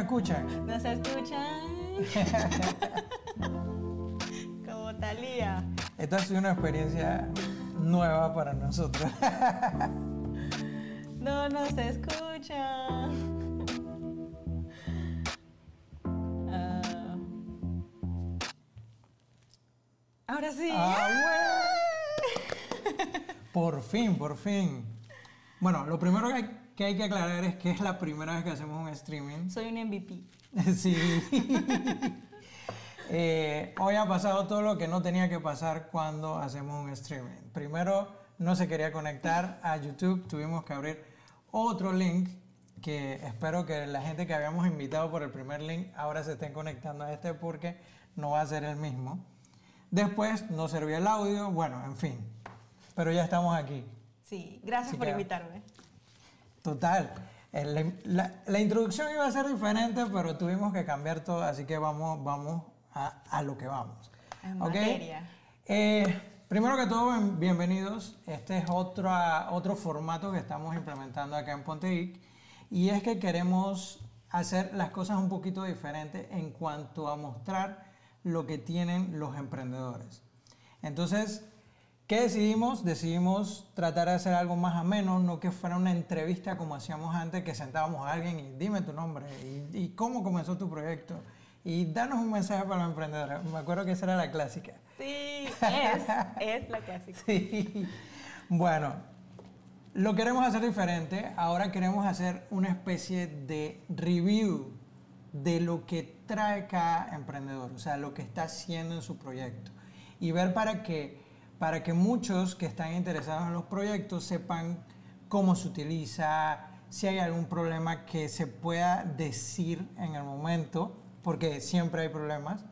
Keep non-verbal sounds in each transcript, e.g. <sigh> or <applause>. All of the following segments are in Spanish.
escuchan. Nos escuchan. <laughs> como Talía. Esta ha sido una experiencia nueva para nosotros. No nos escuchan. Ah. Ahora sí. Ah, Por fin, por fin. Bueno, lo primero que hay, que hay que aclarar es que es la primera vez que hacemos un streaming. Soy un MVP. <laughs> Sí. <laughs> Eh, hoy ha pasado todo lo que no tenía que pasar cuando hacemos un streaming. Primero, no se quería conectar a YouTube, tuvimos que abrir otro link que espero que la gente que habíamos invitado por el primer link ahora se estén conectando a este porque no va a ser el mismo. Después no servía el audio, bueno, en fin. Pero ya estamos aquí. Sí, gracias Sí, por claro. invitarme. Total. El- La, la introducción iba a ser diferente, pero tuvimos que cambiar todo, así que vamos, vamos a, a lo que vamos. En ¿Ok? materia. Eh, primero que todo, bien- bienvenidos. Este es otro, otro formato que estamos implementando acá en Ponte Geek, y es que queremos hacer las cosas un poquito diferentes en cuanto a mostrar lo que tienen los emprendedores. Entonces, ¿qué decidimos? Decidimos tratar de hacer algo más ameno, no que fuera una entrevista como hacíamos antes, que sentábamos a alguien y dime tu nombre y, y cómo comenzó tu proyecto y danos un mensaje para los emprendedores. Me acuerdo que esa era la clásica. Sí, es, es la clásica. <laughs> Sí. Bueno, lo queremos hacer diferente. Ahora queremos hacer una especie de review de lo que trae cada emprendedor, o sea, lo que está haciendo en su proyecto. Y ver para que, para que muchos que están interesados en los proyectos sepan cómo se utiliza, si hay algún problema que se pueda decir en el momento, porque siempre hay problemas.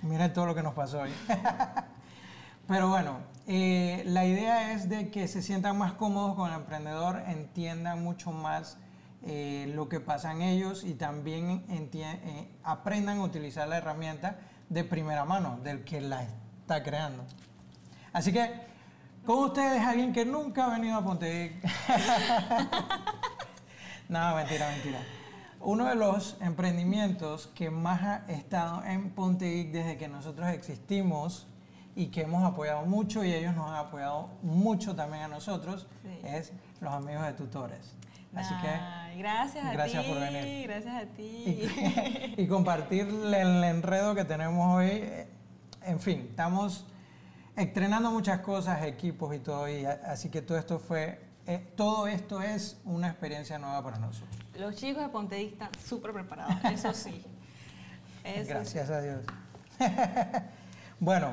Miren todo lo que nos pasó hoy. <laughs> Pero bueno, eh, la idea es de que se sientan más cómodos con el emprendedor, entiendan mucho más eh, lo que pasa en ellos y también eh, aprendan a utilizar la herramienta de primera mano, del que la está creando. Así que, con ustedes, alguien que nunca ha venido a Ponte <laughs> no, mentira, mentira. Uno de los emprendimientos que más ha estado en Ponte Geek desde que nosotros existimos y que hemos apoyado mucho y ellos nos han apoyado mucho también a nosotros Sí. es los amigos de tutores. Así Ay, gracias a gracias ti. por venir. Gracias a que ti. y, y compartir el enredo que tenemos hoy. eh, En fin, estamos estrenando muchas cosas, equipos y todo, y así que todo esto fue, eh, todo esto es una experiencia nueva para nosotros. Los chicos de Ponte están súper preparados, eso sí. <laughs> Eso sí. Gracias a Dios. <laughs> bueno,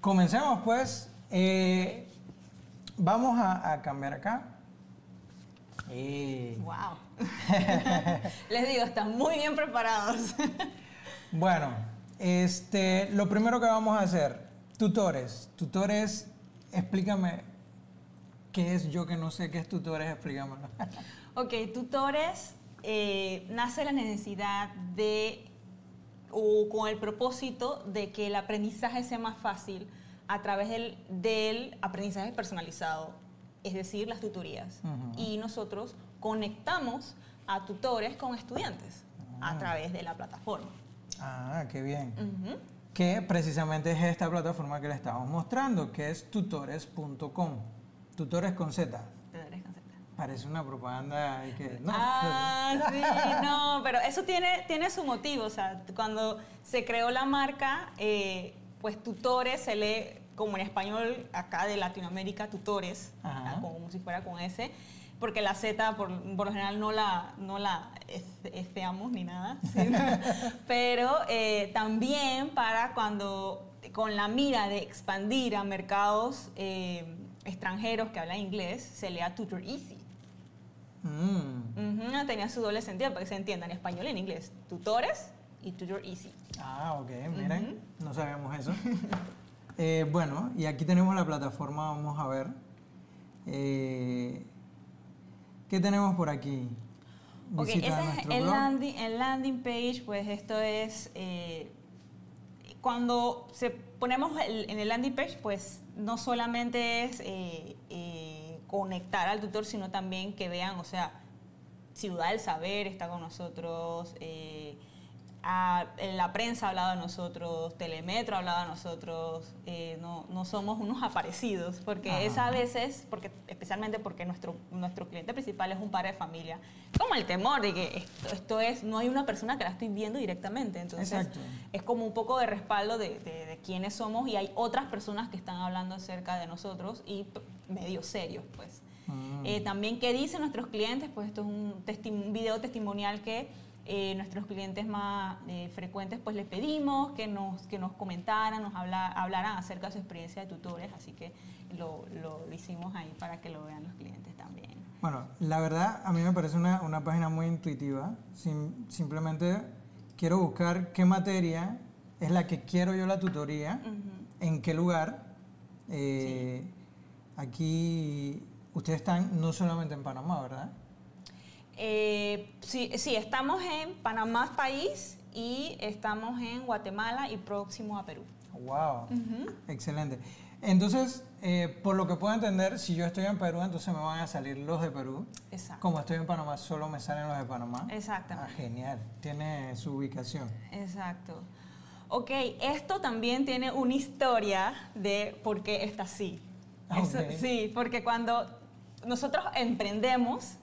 comencemos pues. Eh, vamos a, a cambiar acá. Y, Wow. <laughs> Les digo, están muy bien preparados. bueno, este, lo primero que vamos a hacer, tutores. Tutores, explícame qué es yo que no sé qué es tutores, explícamelo. <laughs> ok, tutores, eh, nace la necesidad de, o con el propósito de que el aprendizaje sea más fácil a través del, del aprendizaje personalizado, es decir, las tutorías. Ujú. Y nosotros conectamos a tutores con estudiantes a través de la plataforma. ah, qué bien. Ujú. Que precisamente es esta plataforma que le estamos mostrando, que es tutores.com. Tutores con Z. Tutores con Z. Parece una propaganda y que no. Ah, sí, no, pero eso tiene, tiene su motivo. O sea, cuando se creó la marca, eh, pues tutores se lee como en español acá de Latinoamérica, tutores, como si fuera con S, porque la Z por, por lo general no la, no la es- esteamos ni nada. <laughs> ¿sí? pero eh, también para cuando, con la mira de expandir a mercados eh, extranjeros que hablan inglés, se lea Tutor Easy. Mm. Tenía su doble sentido para que se entienda en español y en inglés. Tutores y Tutor Easy. Ah, ok, miren, no sabíamos eso. <laughs> Eh, bueno, y aquí tenemos la plataforma, vamos a ver. Eh, ¿Qué tenemos por aquí? Ok, ese es el landing, el landing page, pues esto es... eh, cuando se ponemos el- en el landing page, pues no solamente es eh, eh, conectar al tutor, sino también que vean, o sea, Ciudad del Saber está con nosotros, eh, la prensa ha hablado de nosotros, Telemetro ha hablado de nosotros, eh, no, no, somos unos aparecidos, porque es a veces, porque, especialmente porque nuestro, nuestro cliente principal es un padre de familia, como el temor de que esto, es, no hay una persona que la estoy viendo directamente, entonces es como un poco de respaldo de, de, quiénes somos y hay otras personas que están hablando acerca de nosotros y medio serios, pues. Mm. Eh, también, ¿qué dicen nuestros clientes? Pues esto es un, un video testimonial que eh, nuestros clientes más eh, frecuentes, pues les pedimos que nos, que nos comentaran, nos habla, hablaran acerca de su experiencia de tutores, así que lo, lo, hicimos ahí para que lo vean los clientes también. Bueno, la verdad a mí me parece una, una página muy intuitiva, simplemente quiero buscar qué materia es la que quiero yo la tutoría, en qué lugar. Eh, aquí ustedes están no solamente en Panamá, ¿verdad? Eh, sí, sí, estamos en Panamá país y estamos en Guatemala y próximo a Perú. Wow, excelente. Entonces, eh, por lo que puedo entender, si yo estoy en Perú, entonces me van a salir los de Perú. Exacto. Como estoy en Panamá, solo me salen los de Panamá. Exactamente. Ah, genial, tiene su ubicación. Exacto. Ok, esto también tiene una historia de por qué está así. sí, porque cuando nosotros emprendemos,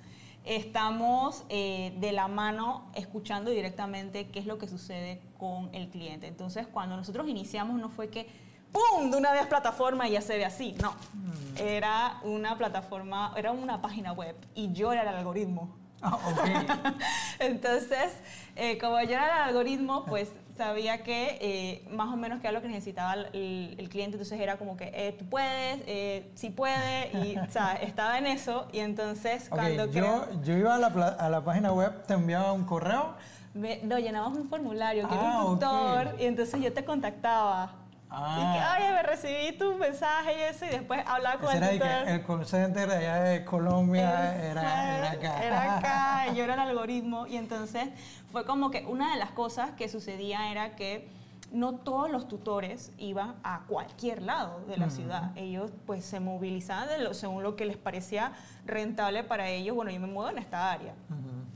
estamos eh, de la mano escuchando directamente qué es lo que sucede con el cliente. Entonces, cuando nosotros iniciamos, no fue que ¡pum! de una vez plataforma y ya se ve así. No, mm. era una plataforma, era una página web y yo era el algoritmo. Ah, <laughs> Entonces, eh, como yo era el algoritmo, pues sabía que eh, más o menos que era lo que necesitaba el, cliente, entonces era como que eh, tú puedes, eh, sí puede, y o sea, <laughs> estaba en eso, y entonces cuando... yo, yo iba a la, a la, página web, te enviaba un correo. no, llenabas un formulario, que era un ah, tutor, y entonces yo te contactaba. Ah. Y que, oye, me recibí tu mensaje y eso, y después hablaba con el tutor. El call center allá de Colombia era, era, acá. Era acá, y <laughs> yo era el algoritmo, y entonces fue como que una de las cosas que sucedía era que no todos los tutores iban a cualquier lado de la ciudad. Ellos pues se movilizaban según lo que les parecía rentable para ellos. Bueno, yo me muevo en esta área.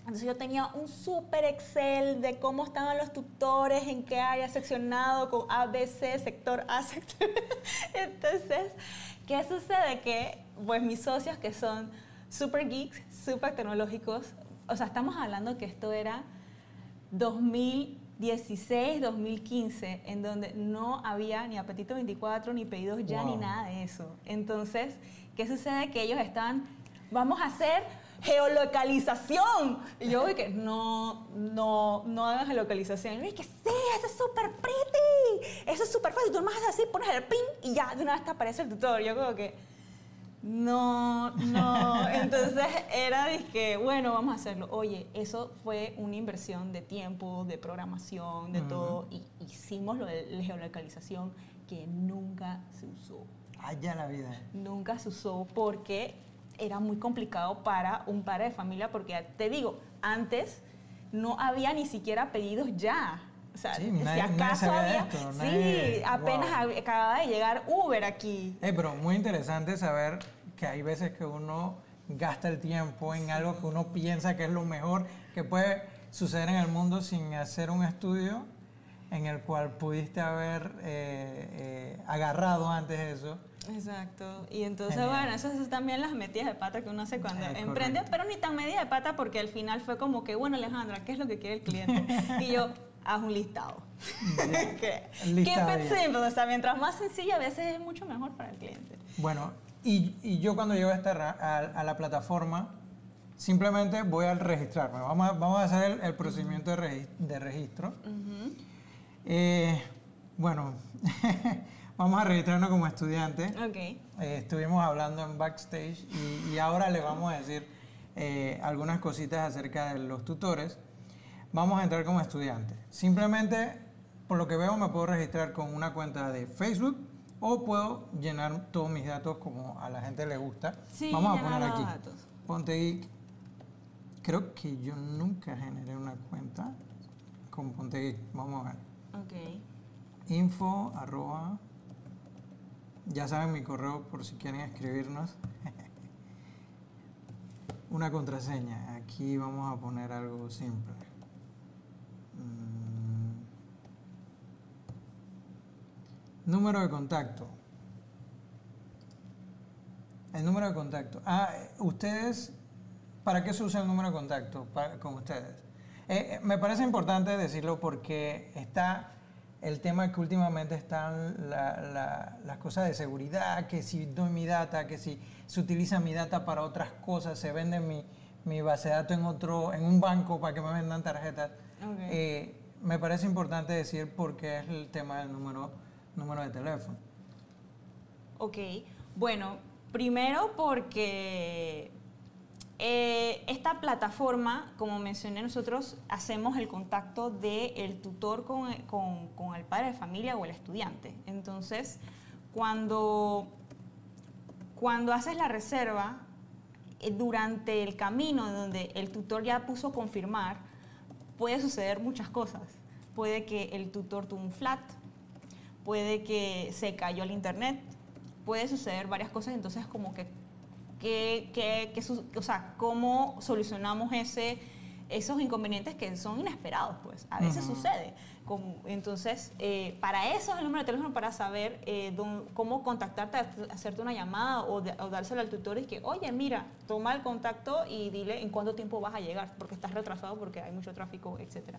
Entonces yo tenía un súper Excel de cómo estaban los tutores, en qué área seccionado, con ABC, sector A, <laughs> sector... Entonces, ¿qué sucede? Que pues mis socios que son super geeks, súper tecnológicos, o sea, estamos hablando que esto era 2016, 2015, en donde no había ni apetito 24, ni pedidos ya, ni nada de eso. Entonces, ¿qué sucede? Que ellos están, vamos a hacer geolocalización. Y yo que no, no, no hagan geolocalización. Y que sí, eso es súper pretty, eso es súper fácil. Tú más así, pones el pin y ya, de una vez te aparece el tutor. Yo como que no, no. Entonces era que, bueno, vamos a hacerlo. Oye, eso fue una inversión de tiempo, de programación, de todo. Y hicimos lo de la geolocalización que nunca se usó. Allá la vida. Nunca se usó porque era muy complicado para un padre de familia porque, te digo, antes no había ni siquiera pedidos ya. O sea, si acaso había... sí, apenas acababa de llegar Uber aquí. Eh, pero muy interesante saber que hay veces que uno gasta el tiempo en algo que uno piensa que es lo mejor que puede suceder en el mundo sin hacer un estudio en el cual pudiste haber eh, eh, agarrado antes eso. Exacto. Y entonces, bueno, eso es también las metidas de pata que uno hace cuando emprende, pero ni tan medida de pata porque al final fue como que, bueno, Alejandra, ¿qué es lo que quiere el cliente? y yo, haz un listado. <laughs> ¿Qué? Keep simple. O sea, mientras más sencilla, a veces es mucho mejor para el cliente. Bueno, y, y yo cuando llego a, esta, a, la plataforma, simplemente voy a registrarme. Vamos a, vamos a hacer el, procedimiento de, de registro. eh, bueno, <laughs> vamos a registrarnos como estudiante. Okay. Eh, estuvimos hablando en backstage y, y, ahora le vamos a decir eh, algunas cositas acerca de los tutores. Vamos a entrar como estudiante. Simplemente, por lo que veo, me puedo registrar con una cuenta de Facebook o puedo llenar todos mis datos como a la gente le gusta. Sí, Vamos a poner aquí. Ponte Geek. Creo que yo nunca generé una cuenta con Ponte Geek. Vamos a ver. Ok. Info arroba. Ya saben mi correo por si quieren escribirnos. <laughs> una contraseña. Aquí vamos a poner algo simple. Mm. Número de contacto. El número de contacto. Ah, ustedes, ¿para qué se usa el número de contacto con ustedes? Eh, eh, me parece importante decirlo porque está el tema que últimamente están las cosas de seguridad, que si doy mi data, que si se utiliza mi data para otras cosas, se vende mi, mi base de datos en otro, en un banco para que me vendan tarjetas. Eh, me parece importante decir por qué es el tema del número, número de teléfono. Ok, bueno, primero porque eh, esta plataforma, como mencioné, nosotros hacemos el contacto del tutor con, con, el padre de familia o el estudiante. Entonces, cuando, cuando haces la reserva, eh, durante el camino donde el tutor ya puso confirmar, puede suceder muchas cosas. Puede que el tutor tuvo un flat, puede que se cayó el internet, puede suceder varias cosas, entonces como que que, o sea, cómo solucionamos ese, esos inconvenientes que son inesperados, pues. A veces sucede. entonces, eh, para eso es el número de teléfono, para saber eh, cómo contactarte, hacerte una llamada o, dárselo al tutor y que, oye, mira, toma el contacto y dile en cuánto tiempo vas a llegar, porque estás retrasado, porque hay mucho tráfico, etc.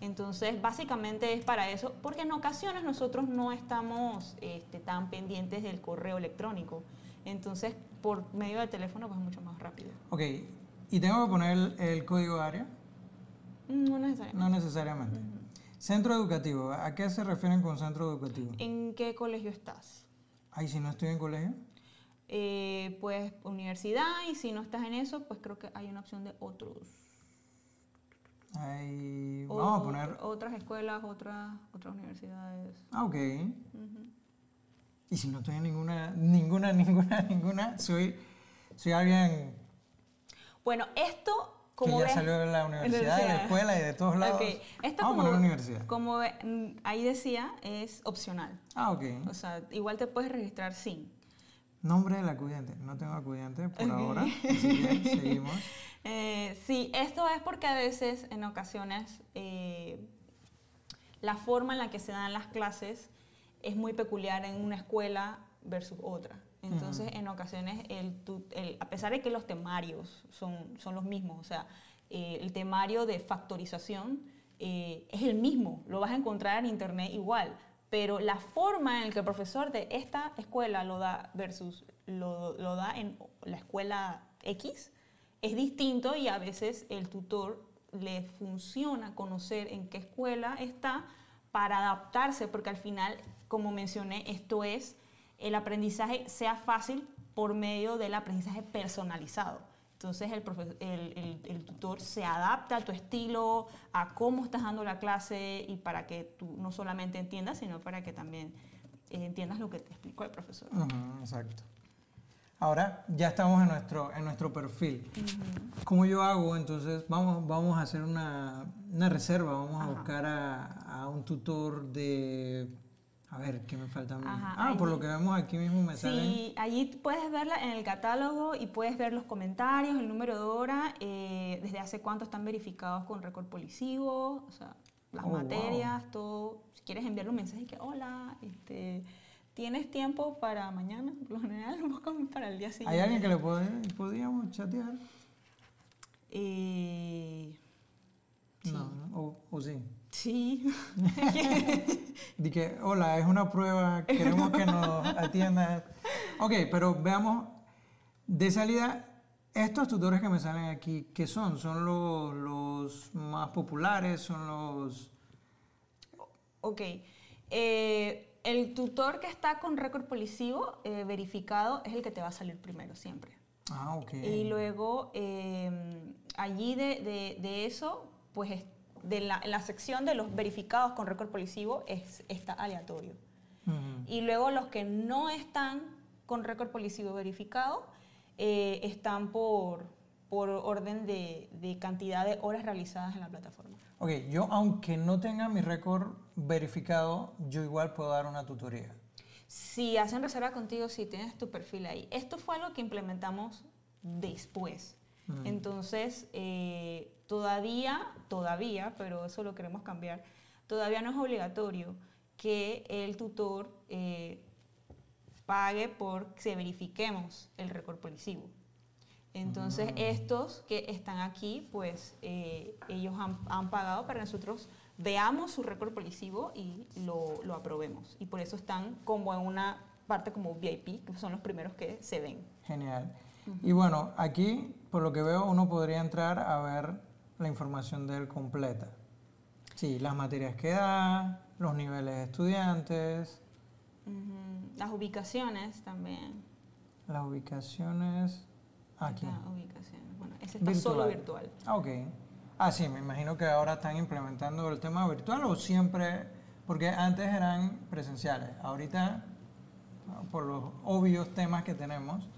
Entonces, básicamente es para eso, porque en ocasiones nosotros no estamos este, tan pendientes del correo electrónico. Entonces, por medio del teléfono, pues es mucho más rápido. Ok, ¿y tengo que poner el, código de área? No necesariamente. No necesariamente. Centro educativo, ¿a qué se refieren con centro educativo? ¿En qué colegio estás? Ahí, si no estoy en colegio. Eh, pues universidad, y si no estás en eso, pues creo que hay una opción de otros. Ahí, vamos a poner... Otras escuelas, otras, otras universidades. Ah, ok. Y si no en ninguna, ninguna, <laughs> ninguna, ninguna, soy, soy alguien... Bueno, esto como que ya salió de la universidad, de la escuela y de todos lados. Okay. Esto Vamos como, a la universidad. Como ahí decía, es opcional. Ah, ok. O sea, igual te puedes registrar sin. Nombre del acudiente. No tengo acudiente por ahora, <laughs> así que seguimos. Eh, sí, esto es porque a veces, en ocasiones, eh, la forma en la que se dan las clases es muy peculiar en una escuela versus otra. Entonces, en ocasiones, el, a pesar de que los temarios son, son los mismos, o sea, eh, el temario de factorización eh, es el mismo, lo vas a encontrar en internet igual, pero la forma en la que el profesor de esta escuela lo da versus lo, lo da en la escuela X es distinto y a veces el tutor le funciona conocer en qué escuela está para adaptarse, porque al final como mencioné, esto es el aprendizaje sea fácil por medio del aprendizaje personalizado. Entonces el, el, tutor se adapta a tu estilo, a cómo estás dando la clase y para que tú no solamente entiendas, sino para que también eh, entiendas lo que te explicó el profesor. exacto. Ahora ya estamos en nuestro, en nuestro perfil. ¿Cómo yo hago? Entonces vamos, vamos a hacer una, una reserva, vamos a buscar a, a un tutor de a ver, ¿qué me falta ah, por lo que vemos aquí mismo me sale. Sí, allí puedes verla en el catálogo y puedes ver los comentarios, el número de hora, eh, desde hace cuánto están verificados con récord policivo, o sea, las oh, materias, todo. Si quieres enviarle un mensaje que, hola, este, ¿tienes tiempo para mañana? <laughs> Por lo general, para el día siguiente. ¿Hay alguien que le puede, podríamos chatear? Eh, No, ¿O, ¿O sí? Sí. <laughs> Dije, hola, es una prueba, queremos que nos atiendas. Ok, pero veamos, de salida, estos tutores que me salen aquí, ¿qué son? ¿Son los, los más populares? ¿Son los...? Ok. Eh, el tutor que está con récord policivo eh, verificado es el que te va a salir primero siempre. Ah, ok. Y luego, eh, allí de, de, de eso, pues de la, la sección de los verificados con récord policivo es, está aleatorio. Y luego los que no están con récord policivo verificado eh, están por, por orden de, de, cantidad de horas realizadas en la plataforma. Ok, yo aunque no tenga mi récord verificado, yo igual puedo dar una tutoría. Si hacen reserva contigo, si tienes tu perfil ahí. Esto fue algo que implementamos después. Entonces, eh, todavía, todavía, pero eso lo queremos cambiar, todavía no es obligatorio que el tutor eh, pague por que verifiquemos el récord policivo. Entonces, mm. estos que están aquí, pues eh, ellos han, han, pagado para nosotros veamos su récord policivo y lo, lo, aprobemos. Y por eso están como en una parte como VIP, que son los primeros que se ven. Genial. Y bueno, aquí, por lo que veo, uno podría entrar a ver la información de él completa. Sí, las materias que da, los niveles de estudiantes. Las ubicaciones también. Las ubicaciones. Aquí. ubicaciones. Bueno, ese está solo virtual. Ah, ok. Ah, sí, me imagino que ahora están implementando el tema virtual o siempre, porque antes eran presenciales, ahorita, por los obvios temas que tenemos.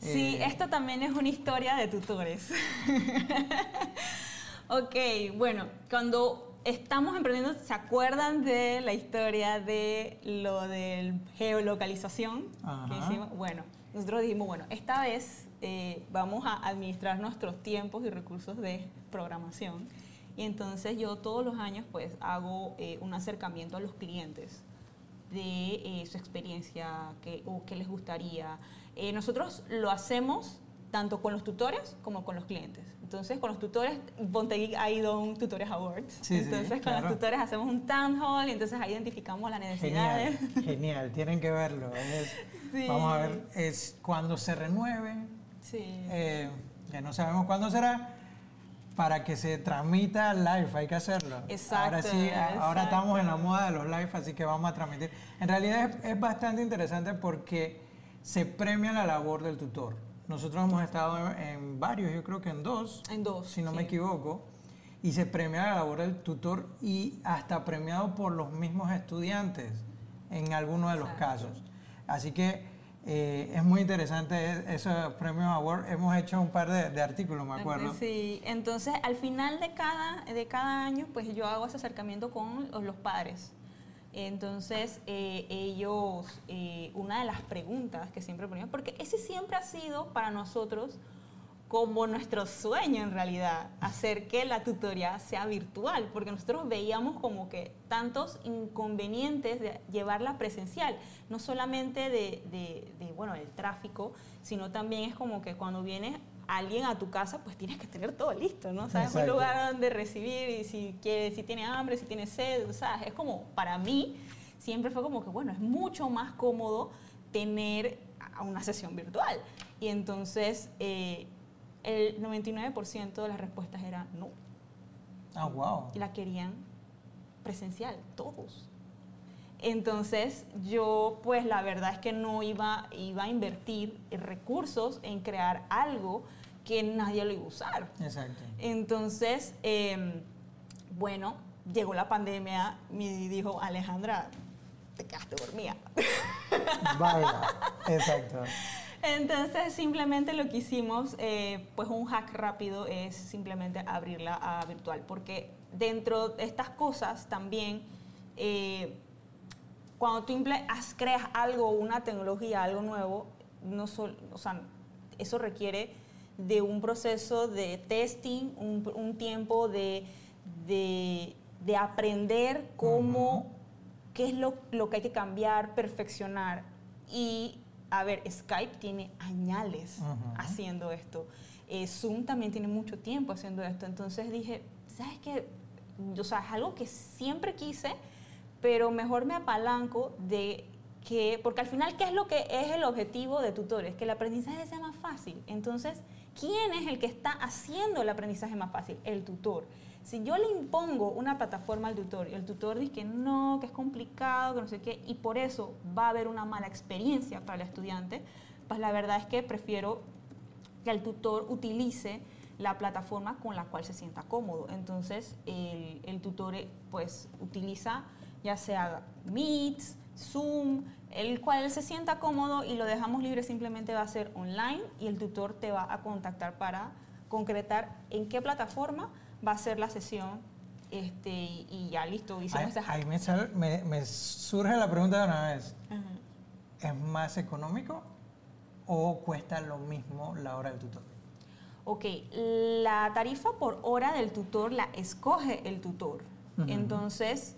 Sí, eh, esto también es una historia de tutores. <laughs> ok, bueno, cuando estamos emprendiendo, ¿se acuerdan de la historia de lo de geolocalización? Bueno, nosotros dijimos, bueno, esta vez eh, vamos a administrar nuestros tiempos y recursos de programación. Y entonces yo todos los años pues hago eh, un acercamiento a los clientes de eh, su experiencia que, o qué les gustaría. nosotros lo hacemos tanto con los tutores como con los clientes. Entonces, con los tutores, Bontegui ha ido a un Tutores Awards. entonces, con los tutores hacemos un town hall y entonces ahí identificamos las necesidades. Genial, <laughs> genial. tienen que verlo. Vamos a ver, es cuando se renueve, sí. Eh, que no sabemos cuándo será, para que se transmita live, hay que hacerlo. Exacto. Ahora sí, ahora estamos en la moda de los live, así que vamos a transmitir. En realidad es, es bastante interesante porque se premia la labor del tutor. Nosotros hemos estado en, varios, yo creo que en dos. En dos. Si no me equivoco. Y se premia la labor del tutor y hasta premiado por los mismos estudiantes en algunos de los casos. Así que eh, es muy interesante e-, esos premios Award. Hemos hecho un par de, artículos, me acuerdo. Sí, entonces al final de cada, de cada año, pues yo hago ese acercamiento con los padres. Entonces, eh, ellos, eh, una de las preguntas que siempre ponían, porque ese siempre ha sido para nosotros como nuestro sueño en realidad, hacer que la tutoría sea virtual, porque nosotros veíamos como que tantos inconvenientes de llevarla presencial, no solamente de, de bueno, el tráfico, sino también es como que cuando vienes alguien a tu casa, pues tienes que tener todo listo, ¿no? Sabes un lugar donde recibir y si quiere, si tiene hambre, si tiene sed, o sea, es como para mí siempre fue como que bueno, es mucho más cómodo tener una sesión virtual. Y entonces eh, el 99% de las respuestas era no. Ah, wow. La querían presencial, todos. Entonces yo pues la verdad es que no iba, iba a invertir recursos en crear algo que nadie lo iba a usar. Exacto. Entonces, em, bueno, llegó la pandemia, me dijo, Alejandra, te quedaste dormida. Vaya, exacto. Entonces, simplemente lo que hicimos, eh, pues un hack rápido es simplemente abrirla a virtual, porque dentro de estas cosas también, eh, cuando tú creas algo, una tecnología, algo nuevo, no o sea, eso requiere de un proceso de testing, un, tiempo de, de, aprender cómo, qué es lo, lo, que hay que cambiar, perfeccionar. Y, a ver, Skype tiene añales haciendo esto. Eh, Zoom también tiene mucho tiempo haciendo esto. Entonces dije, ¿sabes qué? O sea, es algo que siempre quise, pero mejor me apalanco de que, porque al final, ¿qué es lo que es el objetivo de tutores? Que el aprendizaje sea más fácil. Entonces, ¿quién es el que está haciendo el aprendizaje más fácil? El tutor. Si yo le impongo una plataforma al tutor y el tutor dice que no, que es complicado, que no sé qué, y por eso va a haber una mala experiencia para el estudiante, pues la verdad es que prefiero que el tutor utilice la plataforma con la cual se sienta cómodo. Entonces, el, el tutor pues utiliza ya sea Meets, Zoom, el cual se sienta cómodo y lo dejamos libre simplemente va a ser online y el tutor te va a contactar para concretar en qué plataforma va a ser la sesión este, y ya listo, hicimos ahí, me, me, surge la pregunta de una vez. ¿Es más económico o cuesta lo mismo la hora del tutor? ok, la tarifa por hora del tutor la escoge el tutor. Entonces,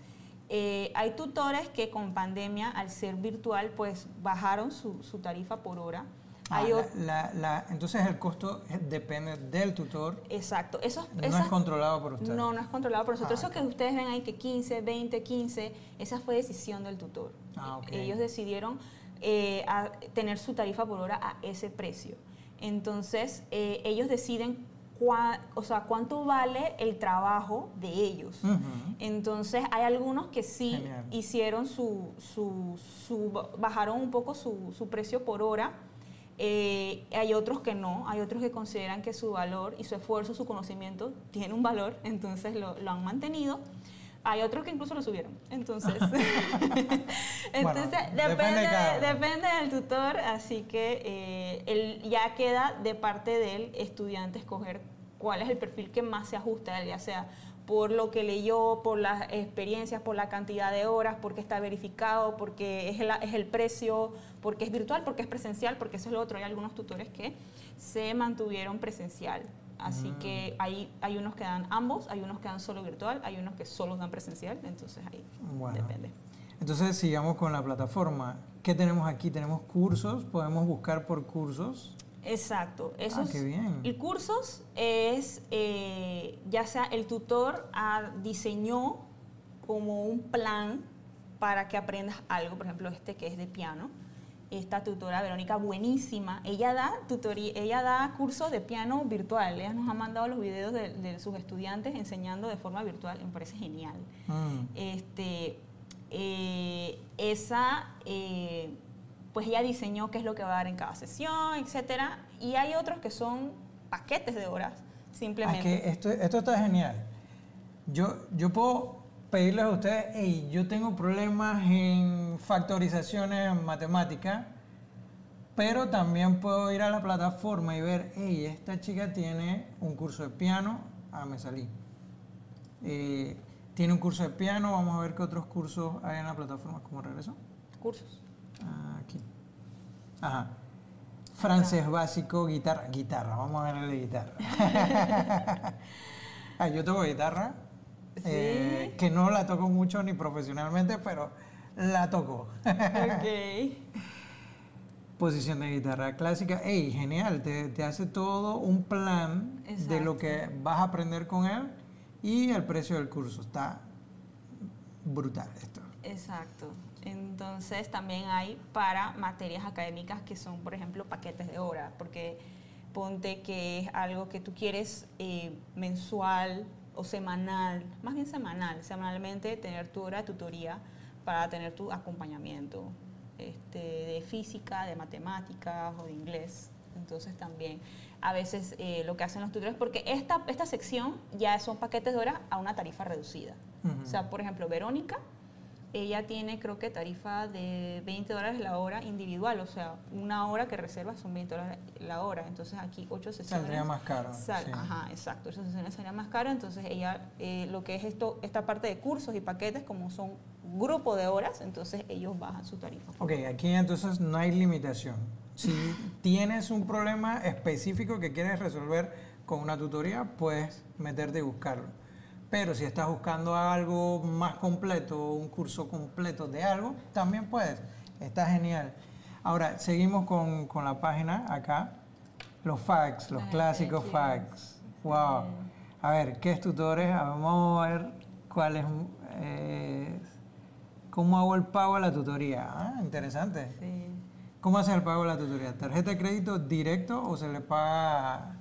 eh, hay tutores que con pandemia, al ser virtual, pues bajaron su, tarifa por hora. Ah, entonces el costo depende del tutor. Exacto. Eso, no es controlado por ustedes. No, no es controlado por nosotros. Ah, eso que ustedes ven ahí que 15, 20, 15, esa fue decisión del tutor. Ah, Ellos decidieron eh, tener su tarifa por hora a ese precio. Entonces, eh, ellos deciden o sea, cuánto vale el trabajo de ellos. Entonces, hay algunos que sí hicieron su, su, bajaron un poco su, su precio por hora. Eh, hay otros que no, hay otros que consideran que su valor y su esfuerzo, su conocimiento tiene un valor, entonces lo, lo han mantenido. Hay otros que incluso lo subieron. Entonces, <laughs> <laughs> entonces depende, depende, del tutor, así que eh, él ya queda de parte del estudiante escoger cuál es el perfil que más se ajusta a él, ya sea por lo que leyó, por las experiencias, por la cantidad de horas, porque está verificado, porque es el, es el precio, porque es virtual, porque es presencial, porque eso es lo otro. Hay algunos tutores que se mantuvieron presencial. Así mm. que hay, hay unos que dan ambos, hay unos que dan solo virtual, hay unos que solo dan presencial, entonces ahí depende. Entonces sigamos con la plataforma. ¿Qué tenemos aquí? Tenemos cursos, podemos buscar por cursos. Exacto. ah, qué bien. Y cursos es, eh, ya sea el tutor diseñó como un plan para que aprendas algo, por ejemplo este que es de piano esta tutora Verónica, buenísima. Ella da tutoría, ella da cursos de piano virtual. Ella nos ha mandado los videos de, sus estudiantes enseñando de forma virtual. Me parece genial. Mm. Este, eh, esa, eh, pues ella diseñó qué es lo que va a dar en cada sesión, etcétera. Y hay otros que son paquetes de horas, simplemente. esto, esto está genial. Yo, yo puedo pedirles a ustedes, hey, yo tengo problemas en factorizaciones en matemática, pero también puedo ir a la plataforma y ver, hey, esta chica tiene un curso de piano, ah, me salí. Eh, tiene un curso de piano, vamos a ver qué otros cursos hay en la plataforma. ¿Cómo regreso? Cursos. Ah, aquí. Ajá. Francés básico, guitarra. Guitarra, vamos a ver la guitarra. <laughs> ah, yo toco guitarra. Eh, que no la toco mucho ni profesionalmente, pero la toco. ok. <laughs> Posición de guitarra clásica. ¡Ey, genial! Te, hace todo un plan de lo que vas a aprender con él y el precio del curso. Está brutal esto. Exacto. Entonces también hay para materias académicas que son, por ejemplo, paquetes de hora, porque ponte que es algo que tú quieres eh, mensual o semanal, más bien semanal, semanalmente tener tu hora de tutoría para tener tu acompañamiento este, de física, de matemáticas o de inglés. Entonces también a veces eh, lo que hacen los tutores, porque esta, esta sección ya son paquetes de horas a una tarifa reducida. O sea, por ejemplo, Verónica ella tiene creo que tarifa de 20 dólares la hora individual, o sea, una hora que reserva son 20 dólares la hora, entonces aquí 8 sesiones. Saldría más caro. Ajá, exacto, 8 sesiones sería más caro, entonces ella, eh, lo que es esto, esta parte de cursos y paquetes, como son grupo de horas, entonces ellos bajan su tarifa. Ok, aquí entonces no hay limitación. Si <laughs> tienes un problema específico que quieres resolver con una tutoría, puedes meterte y buscarlo pero si estás buscando algo más completo, un curso completo de algo, también puedes. Está genial. Ahora, seguimos con, con la página acá. Los facts, los clásicos facts. Wow. A ver, ¿qué es tutores? Vamos a ver cuál es... Eh, ¿Cómo hago el pago a la tutoría? Ah, interesante. Sí. ¿Cómo hace el pago a la tutoría? ¿Tarjeta de crédito directo o se le paga...?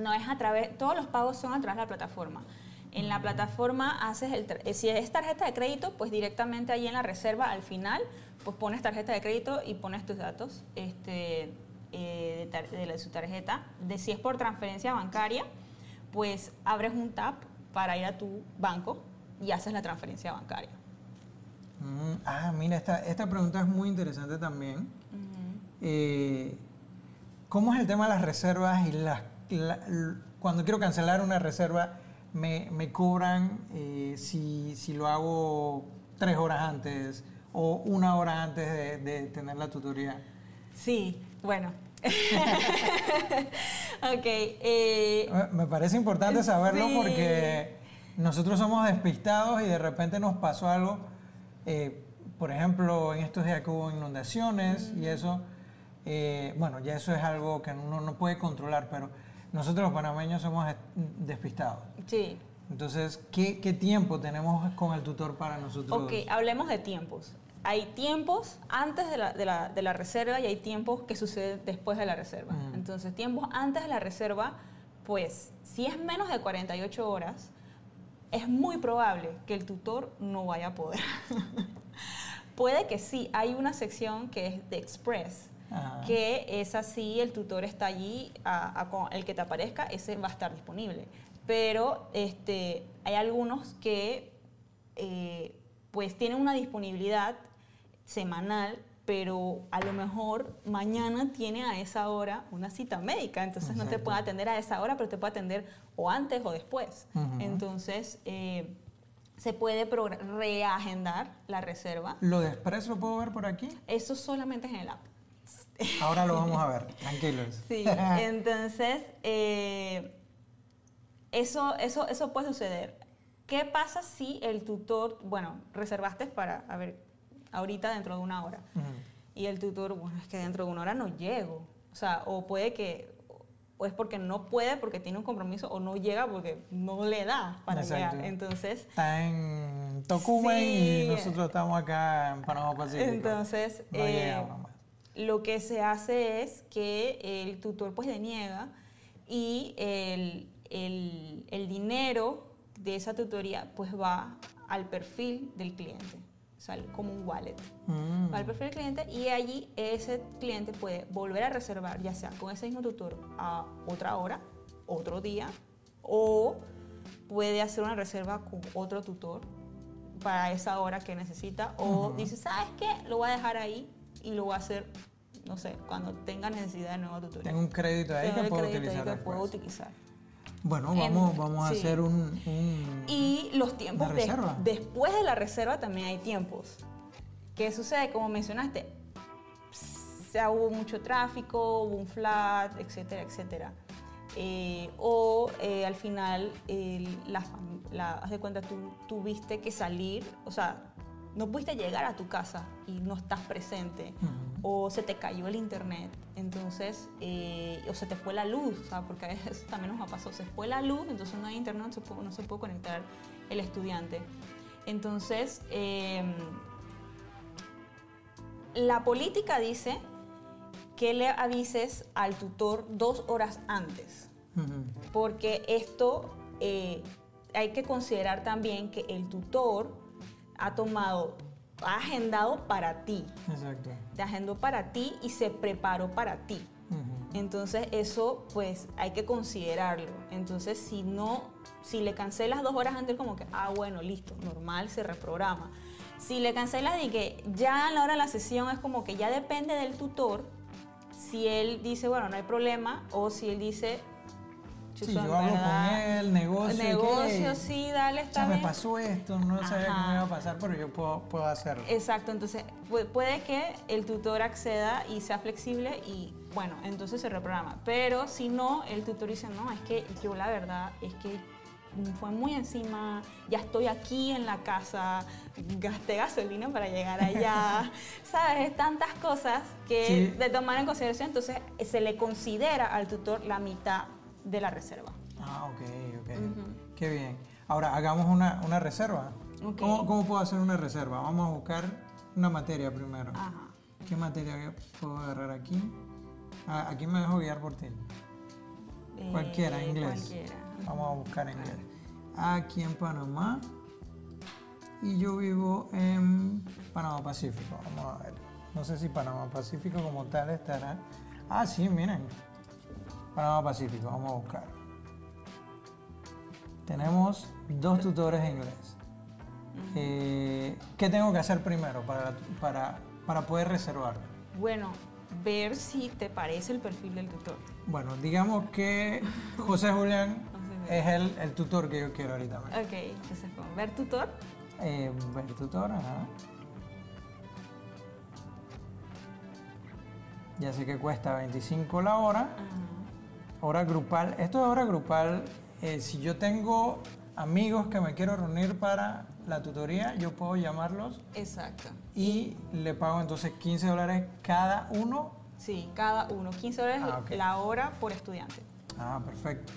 No, es a través... Todos los pagos son a través de la plataforma. En la plataforma haces el, si es tarjeta de crédito, pues directamente ahí en la reserva al final, pues pones tarjeta de crédito y pones tus datos este, eh, de, su tarjeta. De si es por transferencia bancaria, pues abres un tab para ir a tu banco y haces la transferencia bancaria. Mm, ah, mira, esta, esta pregunta es muy interesante también. Eh, ¿Cómo es el tema de las reservas y las, cuando quiero cancelar una reserva? Me, me cobran eh, si, si, lo hago tres horas antes o una hora antes de, de tener la tutoría? Sí, bueno. <laughs> ok. eh, Me parece importante saberlo Sí. porque nosotros somos despistados y de repente nos pasó algo. eh, por ejemplo, en estos días que hubo inundaciones y eso, eh, bueno, ya eso es algo que uno no puede controlar, pero nosotros los panameños somos despistados. sí. Entonces, ¿qué, qué tiempo tenemos con el tutor para nosotros? Ok, hablemos de tiempos. Hay tiempos antes de la, de la- de la reserva y hay tiempos que suceden después de la reserva. Ujú. Entonces, tiempos antes de la reserva, pues si es menos de 48 horas, es muy probable que el tutor no vaya a poder. <laughs> Puede que sí, hay una sección que es de Express, Ajá. que es así, el tutor está allí, a- a- el que te aparezca, ese va a estar disponible. Pero este, hay algunos que eh, pues tienen una disponibilidad semanal, pero a lo mejor mañana tiene a esa hora una cita médica, entonces no te Exacto. puede atender a esa hora, pero te puede atender o antes o después. Ujú. Entonces eh, se puede reagendar la reserva. ¿Lo de Express lo puedo ver por aquí? Eso solamente es en el app. Ahora lo vamos a ver, tranquilos. Sí, <laughs> entonces eh, eso, eso, eso puede suceder. ¿Qué pasa si el tutor, bueno, reservaste para, a ver, ahorita dentro de una hora, y el tutor, bueno, es que dentro de una hora no llego, o sea, o puede que, o es porque no puede porque tiene un compromiso, o no llega porque no le da para Exacto. llegar. Entonces, Está en Tocumen y nosotros estamos acá en Panamá Pacífico. entonces no eh, más. Lo que se hace es que el tutor pues deniega y el, el- el dinero de esa tutoría pues va al perfil del cliente, o sea, como un wallet. Mm. Va al perfil del cliente y allí ese cliente puede volver a reservar, ya sea con ese mismo tutor a otra hora, otro día, o puede hacer una reserva con otro tutor para esa hora que necesita, o Ujú. dice, ¿sabes qué? Lo voy a dejar ahí y lo voy a hacer, no sé, cuando tenga necesidad de nuevo tutor. Tengo un crédito ahí Tengo que puedo crédito ahí utilizar que puedo utilizar. Bueno, En- vamos, vamos a sí. hacer un... un- Y los tiempos ¿La de- reserva? después de la reserva también hay tiempos. ¿Qué sucede? Como mencionaste, se hubo mucho tráfico, hubo un flat, etcétera, etcétera. Eh, o eh, al final, el- la, la- haz de cuenta, tú tuviste que salir, o sea, no pudiste llegar a tu casa y no estás presente, o se te cayó el internet, entonces, eh, o se te fue la luz, o sea, porque a veces <laughs> también nos ha pasado, se fue la luz, entonces no hay internet, no se puede, no se puede conectar el estudiante. Entonces, eh, la política dice que le avises al tutor dos horas antes, porque esto eh, hay que considerar también que el tutor ha tomado, ha agendado para ti, Exacto. te agendó para ti y se preparó para ti. Entonces eso pues hay que considerarlo. Entonces si no, si le cancelas dos horas antes como que, ah bueno, listo, normal, se reprograma. Si le cancelas y que ya a la hora de la sesión es como que ya depende del tutor si él dice, bueno, no hay problema, o si él dice, Sí, "Chuzo, en yo hablo con él, negocio. negocio, ¿qué? sí, dale, está Ya me bien". pasó esto, no sabía que Ajá. me iba a pasar, pero yo puedo, puedo hacerlo. Exacto, entonces pu- puede que el tutor acceda y sea flexible y bueno, entonces se reprograma. Pero si no, el tutor dice, no, es que yo la verdad es que fue muy encima, ya estoy aquí en la casa, gasté gasolina para llegar allá, <laughs> ¿sabes? Es tantas cosas que Sí. de tomar en consideración, entonces se le considera al tutor la mitad de la reserva. Ah, ok, ok. Ujú. Qué bien. Ahora, hagamos una, una reserva. ¿Cómo, cómo puedo hacer una reserva? Vamos a buscar una materia primero. Ajá. ¿Qué materia puedo agarrar aquí? Ah, aquí me dejo guiar por ti. Cualquiera, Eh, inglés. Cualquiera. Vamos a buscar inglés. Aquí en Panamá. Y yo vivo en Panamá Pacífico. Vamos a ver. No sé si Panamá Pacífico como tal estará. Ah, sí, miren. Panamá Pacífico. Vamos a buscar. Tenemos dos tutores de inglés. Eh, ¿Qué tengo que hacer primero para, para, para poder reservar? Bueno, ver si te parece el perfil del tutor. Bueno, digamos que José Julián <laughs> es el, el tutor que yo quiero ahorita. Ok, entonces ver tutor. Eh, ver tutor, ajá. Ya sé que cuesta 25 la hora. Ajá. Hora grupal. Esto es hora grupal. eh, si yo tengo amigos que me quiero reunir para la tutoría, yo puedo llamarlos Exacto. y le pago entonces 15 dólares cada uno. Sí, cada uno. 15 dólares Ah, la hora por estudiante. Ah, perfecto.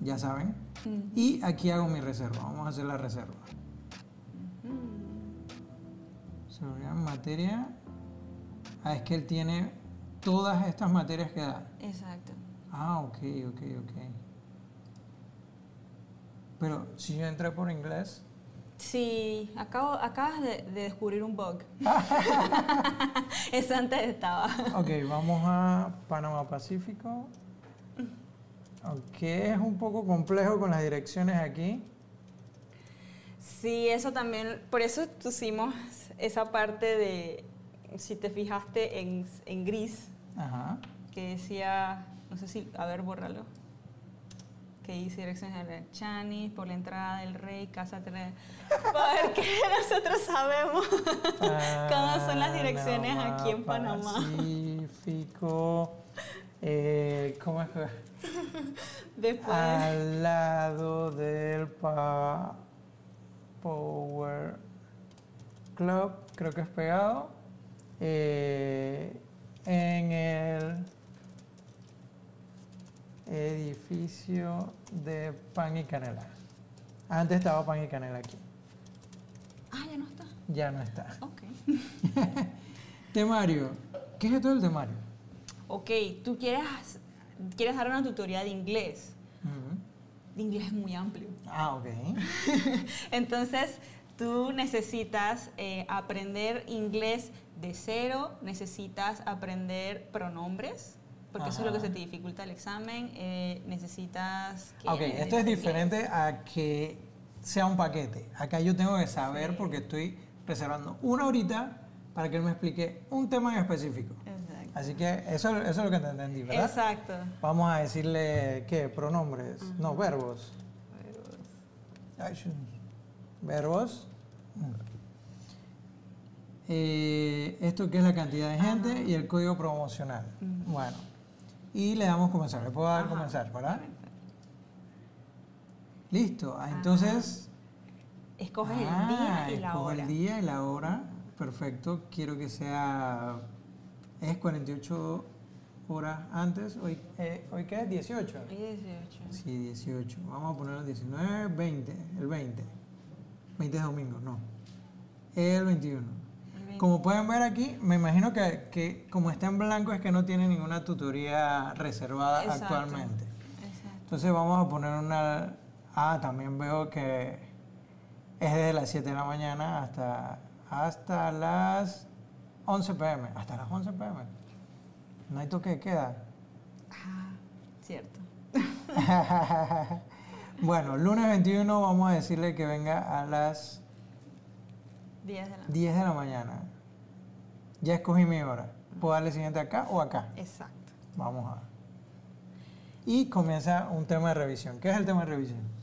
Ya saben. Mm. Y aquí hago mi reserva. Vamos a hacer la reserva. Seguridad en materia. Ah, es que él tiene todas estas materias que da. Exacto. Ah, ok, ok, ok. Pero si yo entré por inglés, Sí, acabo, acabas de, de descubrir un bug. <laughs> Eso antes estaba. ok, vamos a Panamá Pacífico. Ok, es un poco complejo con las direcciones aquí. Sí, eso también, por eso pusimos esa parte de, si te fijaste en, en gris, Ajá. que decía, no sé si, a ver, bórralo, que dice Dirección General Chanis, por la entrada del rey, casa 3, porque <laughs> nosotros sabemos <laughs> cómo son las direcciones aquí en Panamá. Pacífico. Eh, ¿Cómo es que? <laughs> Después, Al lado del pa Power Club, creo que es pegado. Eh, en el edificio de Pan y Canela. Antes estaba Pan y Canela aquí. ah, ya no está. Ya no está. Ok. <laughs> Temario. ¿Qué es esto del temario? Ok, tú quieres, quieres dar una tutoría de inglés. De inglés es muy amplio. Ah, ok. <laughs> Entonces, tú necesitas eh, aprender inglés de cero, necesitas aprender pronombres, porque eso es lo que se te dificulta el examen. eh, necesitas... que Ok, esto es diferente a que sea un paquete. Acá yo tengo que saber Sí. porque estoy reservando una horita para que él me explique un tema en específico. Exacto. Así que eso, eso es lo que te entendí, ¿verdad? Exacto. Vamos a decirle, ¿qué? Pronombres. No, verbos. Shit. Verbos. Eh, esto que es la cantidad de gente y el código promocional. Bueno. Y le damos comenzar. Le puedo dar Ajá. comenzar, ¿verdad? Listo. Ah, Entonces. Escoges el ah, día y la hora. el día y la hora. Perfecto. Quiero que sea. Es 48 horas antes. ¿Hoy, eh, ¿hoy qué es? 18. Y 18. Sí, 18. Vamos a ponerlo 19, 20. El 20. 20 es domingo, no. El 21. El 20. Como pueden ver aquí, me imagino que, que como está en blanco es que no tiene ninguna tutoría reservada Exacto. actualmente. Exacto. Entonces vamos a poner una... Ah, también veo que es desde las 7 de la mañana hasta, hasta las 11 pm. Hasta las 11 pm. No hay toque de queda. Ah, cierto. <laughs> bueno, lunes 21 vamos a decirle que venga a las 10 de la 10 de la mañana. Ya escogí mi hora. ¿Puedo darle siguiente acá o acá? Exacto. Vamos a. Y comienza un tema de revisión. ¿Qué es el tema de revisión?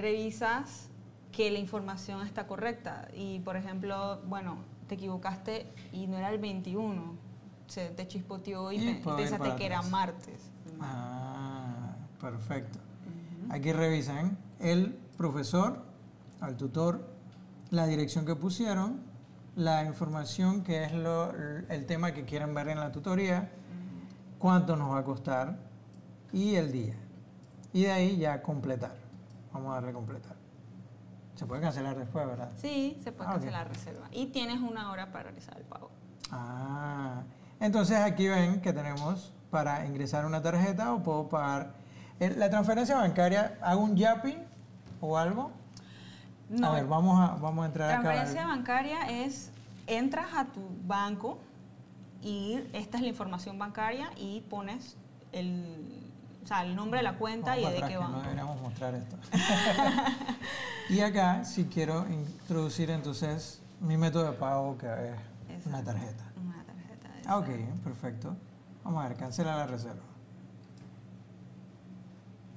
revisas que la información está correcta. Y, por ejemplo, bueno, te equivocaste y no era el 21. Se te chispoteó y, pensaste que era martes. Ah, perfecto. Aquí revisan el profesor, al tutor, la dirección que pusieron, la información que es lo- el tema que quieren ver en la tutoría, cuánto nos va a costar y el día. Y de ahí ya completar. Vamos a darle completar. Se puede cancelar después, ¿verdad? Sí, se puede Ah, cancelar la reserva. Y tienes una hora para realizar el pago. Ah, entonces aquí ven que tenemos para ingresar una tarjeta o puedo pagar. eh, La transferencia bancaria, ¿hago un YAPI o algo? No, A ver, vamos a, vamos a entrar acá. transferencia bancaria es, entras a tu banco y esta es la información bancaria y pones el, o sea, el nombre de la cuenta Vamos y de qué banco. No deberíamos mostrar esto. <laughs> y acá, si quiero introducir entonces mi método de pago, que es una Exacto. tarjeta. Una tarjeta Ah, ok, perfecto. Vamos a ver, cancela la reserva.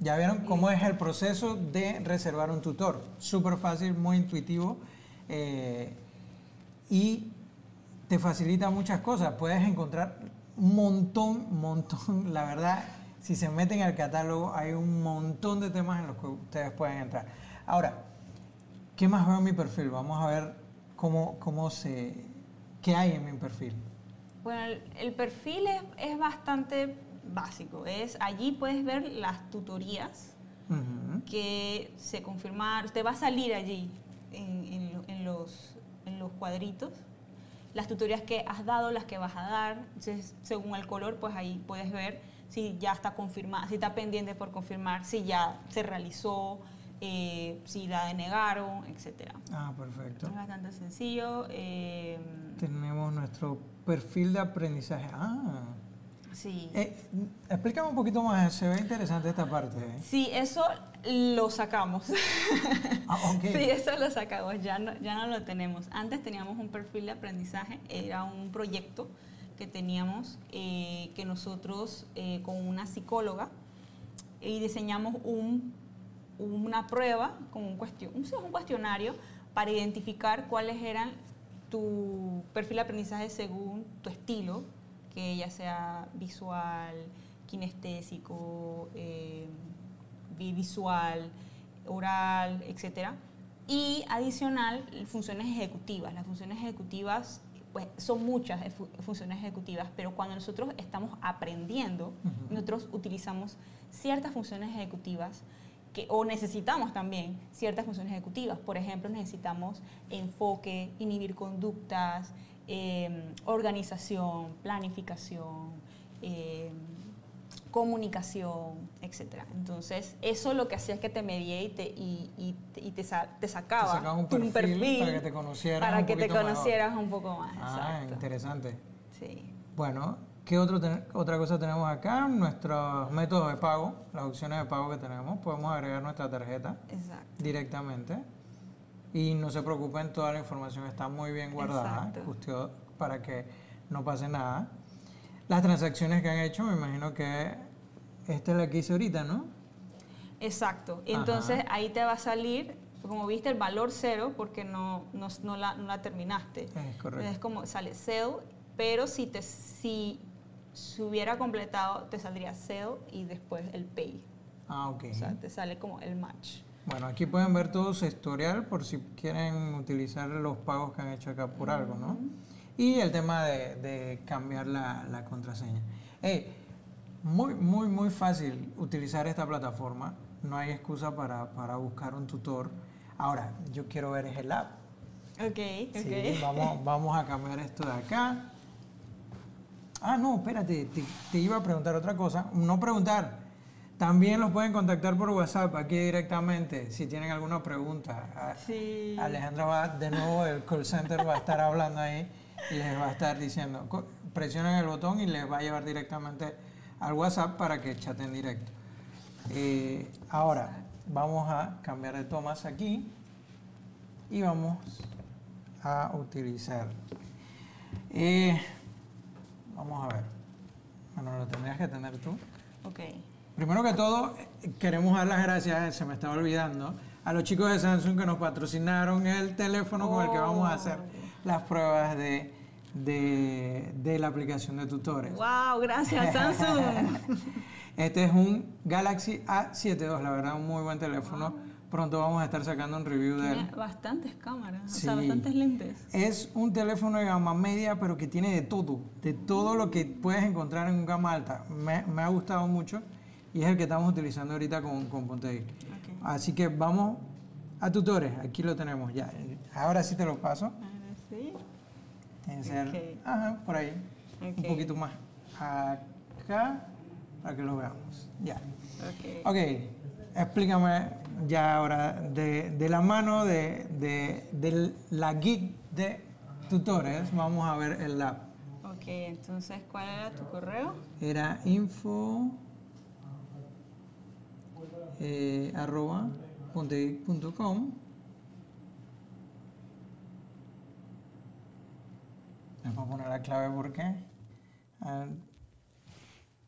Ya vieron cómo es el proceso de reservar un tutor. Súper fácil, muy intuitivo eh, y te facilita muchas cosas. Puedes encontrar un montón, montón, <laughs> la verdad. Si se meten al catálogo, hay un montón de temas en los que ustedes pueden entrar. Ahora, ¿qué más veo en mi perfil? Vamos a ver cómo, cómo se... ¿Qué hay en mi perfil? Bueno, el, perfil es bastante básico. Es, allí puedes ver las tutorías que se confirmaron. Te va a salir allí en, en lo- en los, en los cuadritos las tutorías que has dado, las que vas a dar. Entonces, según el color, pues ahí puedes ver si ya está confirmada, si está pendiente por confirmar, si ya se realizó, eh, si la denegaron, etc. Ah, perfecto. Es bastante sencillo. eh, Tenemos nuestro perfil de aprendizaje. Ah, sí. eh, explícame un poquito más, se ve interesante esta parte. ¿eh? Sí, eso lo sacamos. <laughs> Ah. Sí, eso lo sacamos, ya no, ya no lo tenemos. Antes teníamos un perfil de aprendizaje, era un proyecto que teníamos eh, que nosotros con una psicóloga y diseñamos un, una prueba con un, cuestion, un, sí, un cuestionario para identificar cuáles eran tu perfil de aprendizaje según tu estilo, que ya sea visual, kinestésico, eh, vi- visual, oral, etcétera. Y adicional, funciones ejecutivas. Las funciones ejecutivas, pues son muchas fu- funciones ejecutivas, pero cuando nosotros estamos aprendiendo, nosotros utilizamos ciertas funciones ejecutivas que, o necesitamos también ciertas funciones ejecutivas. Por ejemplo, necesitamos enfoque, inhibir conductas, eh, organización, planificación, eh, comunicación, etc. Entonces, eso lo que hacía es que te medía y te, y, y te- y te sa- te sacaba Te sacaba un perfil para que te conocieran para un que te mejor. conocieras un poco más. Ah, exacto. interesante. Sí. Bueno, ¿qué otro otra cosa tenemos acá? Nuestros métodos de pago, las opciones de pago que tenemos. Podemos agregar nuestra tarjeta Exacto. directamente. Y no se preocupen, toda la información está muy bien guardada custio- para que no pase nada. Las transacciones que han hecho, me imagino que esta es la que hice ahorita, ¿no? Exacto. Entonces ahí te va a salir, como viste, el valor cero porque no, no, no la, no la terminaste. Es correcto. Es como sale sale, pero si, te, si se hubiera completado, te saldría sale y después el pay. Ah, ok. O sea, te sale como el match. Bueno, aquí pueden ver todo su historial por si quieren utilizar los pagos que han hecho acá por algo, ¿no? Y el tema de, de cambiar la, la contraseña. Hey, muy, muy, muy fácil utilizar esta plataforma. No hay excusa para, para buscar un tutor. Ahora, yo quiero ver el app. Ok, Sí, ok. vamos, vamos a cambiar esto de acá. Ah, no, espérate, te, te iba a preguntar otra cosa. No preguntar. También los pueden contactar por WhatsApp aquí directamente si tienen alguna pregunta. Sí. Alejandra va, de nuevo, el call center va a estar hablando ahí y les va a estar diciendo, presionen el botón y les va a llevar directamente al WhatsApp para que chaten directo. Eh, ahora, vamos a cambiar de tomas aquí y vamos a utilizar. eh, vamos a ver. Bueno, lo tendrías que tener tú. Ok. Primero que todo, queremos dar las gracias, se me estaba olvidando, a los chicos de Samsung que nos patrocinaron el teléfono con el que vamos a hacer las pruebas de, de, de la aplicación de tutores. Wow, gracias Samsung. <laughs> Este es un Galaxy A7 II, la verdad, un muy buen teléfono. Pronto vamos a estar sacando un review de él. Tiene bastantes cámaras, o sea, Sí. bastantes lentes. Es un teléfono de gama media, pero que tiene de todo, de todo lo que puedes encontrar en un gama alta. Me, me ha gustado mucho y es el que estamos utilizando ahorita con, con Ponte Ahí. Ok. Así que vamos a tutores, aquí lo tenemos ya. Ahora sí te lo paso. Ahora sí. Tiene que ser, ajá, por ahí, un poquito más acá, para que lo veamos. Ya. Ok. Ok, explícame ya ahora de, de la mano de, de- de la geek de tutores, vamos a ver el lab. Ok, entonces, ¿cuál era tu correo? Era info eh, arroba pontegeek.com. Les voy a poner la clave porque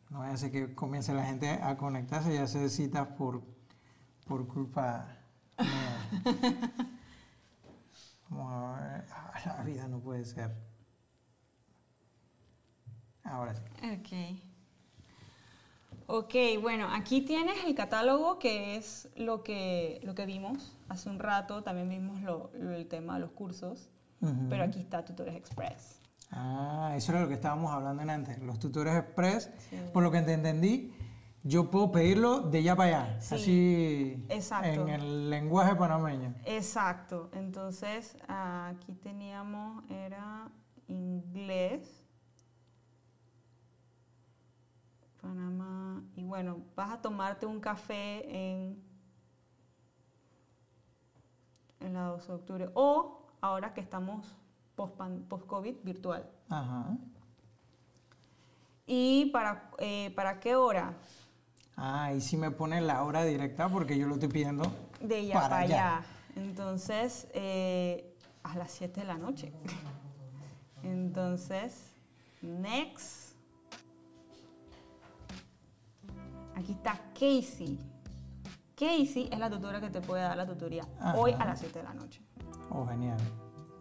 no vaya a ser que comience la gente a conectarse y hacer citas por, por culpa mía. <laughs> Vamos a ver. Ah, la vida no puede ser. Ahora sí. Ok. Ok, bueno, aquí tienes el catálogo que es lo que, lo que vimos hace un rato, también vimos lo, lo- el tema de los cursos, pero aquí está Tutores Express. Ah, eso era lo que estábamos hablando en antes. Los tutores express, Sí. por lo que te entendí, yo puedo pedirlo de ya para allá. Sí, así exacto. en el lenguaje panameño. Exacto, entonces aquí teníamos, era inglés, Panamá, y bueno, vas a tomarte un café en, en la 12 de octubre, o ahora que estamos post-COVID, virtual. Ajá. ¿Y para, eh, para qué hora? Ah, y si me pone la hora directa porque yo lo estoy pidiendo. De allá Para para, allá. allá. Entonces, eh, a las 7 de la noche. <laughs> Entonces, next. Aquí está Casey. Casey es la tutora que te puede dar la tutoría Ajá. hoy a las 7 de la noche. Oh, genial.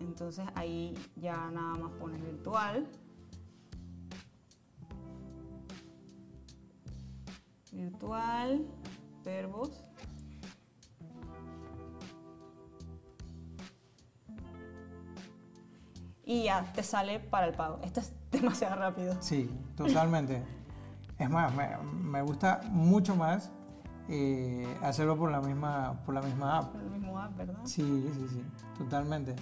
Entonces ahí ya nada más pones virtual. Virtual, verbos. Y ya te sale para el pago. Esto es <laughs> demasiado rápido. Sí, totalmente. Es más, me, me gusta mucho más eh, hacerlo por la misma, por la misma app. Por el mismo app, ¿verdad? Sí, sí, sí, totalmente.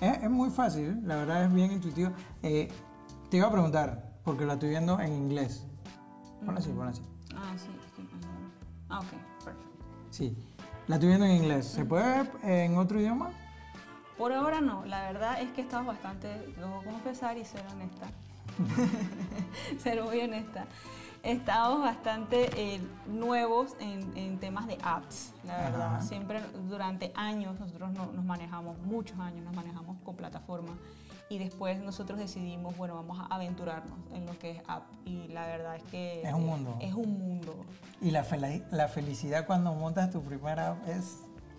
Es, es muy fácil, la verdad es bien intuitivo. Eh, te iba a preguntar, porque la estoy viendo en inglés. Ponla así, ponla así. Ah, sí, estoy pensando. Ah, ok, perfecto. Sí, la estoy viendo en inglés. ¿Se puede ver en otro idioma? Por ahora no, la verdad es que estamos bastante, lo voy a confesar y ser honesta, <laughs> <laughs> ser muy honesta, estamos bastante eh, nuevos en, en temas de apps, la verdad. Ajá. Siempre durante años nosotros no- nos manejamos, muchos años nos manejamos con plataforma y después nosotros decidimos, bueno, vamos a aventurarnos en lo que es app y la verdad es que... Es un mundo. Es un mundo. Y la, fel- la felicidad cuando montas tu primera app es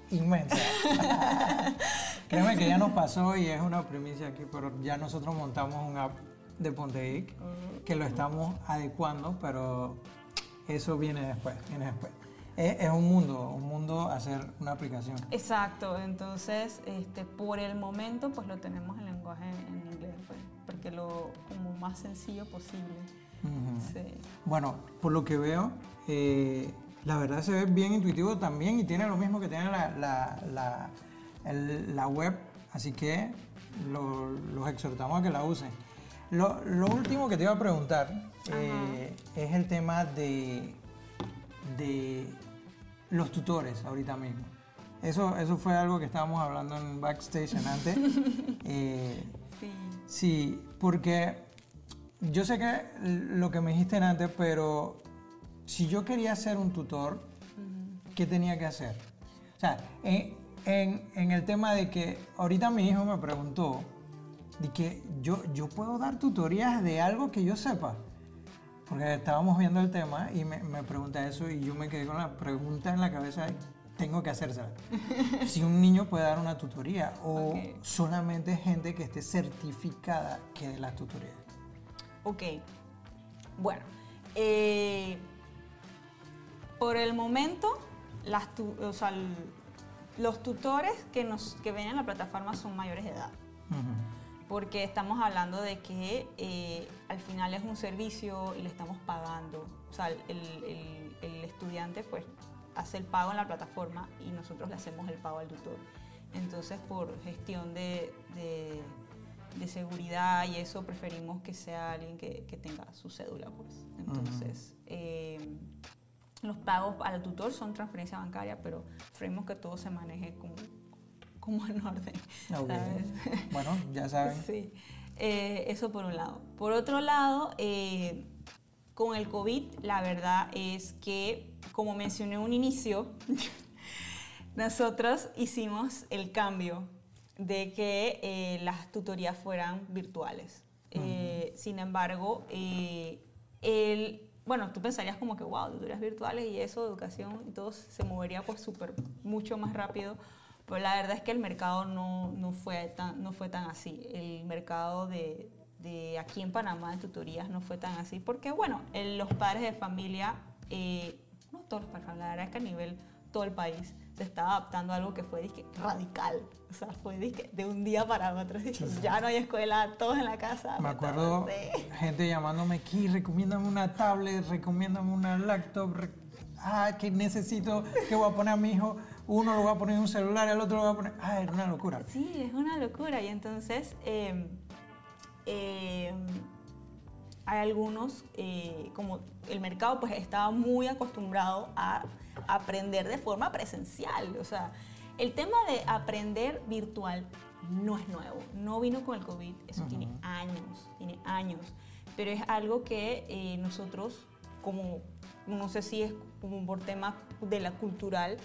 inmensa. <laughs> Créeme que ya nos pasó y es una primicia aquí, pero ya nosotros montamos un app de Ponteic que lo estamos adecuando, pero eso viene después, viene después. Es, es un mundo, un mundo hacer una aplicación. Exacto, entonces este, por el momento pues lo tenemos en lenguaje en inglés, pues, porque lo como más sencillo posible. Ujú. Sí. Bueno, por lo que veo, eh, la verdad se ve bien intuitivo también y tiene lo mismo que tiene la, la, la, el- la web, así que lo- los exhortamos a que la usen. Lo, lo último que te iba a preguntar eh, es el tema de, de los tutores ahorita mismo. Eso, eso fue algo que estábamos hablando en backstage antes. <laughs> Eh, Sí. Sí, porque yo sé que lo que me dijiste antes, pero si yo quería ser un tutor, ¿qué tenía que hacer? O sea, en, en- en el tema de que ahorita mi hijo me preguntó, de que yo, yo puedo dar tutorías de algo que yo sepa. Porque estábamos viendo el tema y me, me pregunta eso y yo me quedé con la pregunta en la cabeza tengo que hacérsela. <laughs> si un niño puede dar una tutoría o solamente gente que esté certificada que dé las tutorías. Ok. Bueno, eh, por el momento, las tu- o sea, el- los tutores que, nos, que ven en la plataforma son mayores de edad. Ujú. Porque estamos hablando de que eh, al final es un servicio y le estamos pagando. O sea, el, el- el estudiante pues hace el pago en la plataforma y nosotros le hacemos el pago al tutor. Entonces, por gestión de, de- de seguridad y eso, preferimos que sea alguien que, que tenga su cédula, pues. Entonces, eh, los pagos al tutor son transferencia bancaria, pero preferimos que todo se maneje como, como en orden. Ok. ¿sabes? Bueno, ya saben. <laughs> Sí, eh, eso por un lado. Por otro lado, eh, con el COVID, la verdad es que, como mencioné en un inicio, <laughs> nosotros hicimos el cambio de que eh, las tutorías fueran virtuales. Eh, sin embargo, eh, el, bueno, tú pensarías como que, wow, tutorías virtuales y eso, educación y todo se movería pues súper, mucho más rápido. Pero la verdad es que el mercado no, no, fue, tan, no fue tan así. El mercado de, de aquí en Panamá de tutorías no fue tan así. Porque, bueno, el- los padres de familia eh, no todos los países, la verdad es que a nivel todo el país se está adaptando a algo que fue dizque, radical. O sea, fue dizque, de un día para otro. Dizque, ya no hay escuela, todos en la casa. Me acuerdo gente llamándome aquí, recomiéndame una tablet, recomiéndame una laptop. Ah, que necesito, que voy a poner a mi hijo. Uno lo va a poner en un celular, el otro lo va a poner. Ah, era una locura. Sí, es una locura. Y entonces, eh, eh, hay algunos, eh, como el mercado pues estaba muy acostumbrado a aprender de forma presencial. O sea, el tema de aprender virtual no es nuevo, no vino con el COVID, eso tiene años, tiene años, pero es algo que eh, nosotros, como, no sé si es como por tema de la cultural,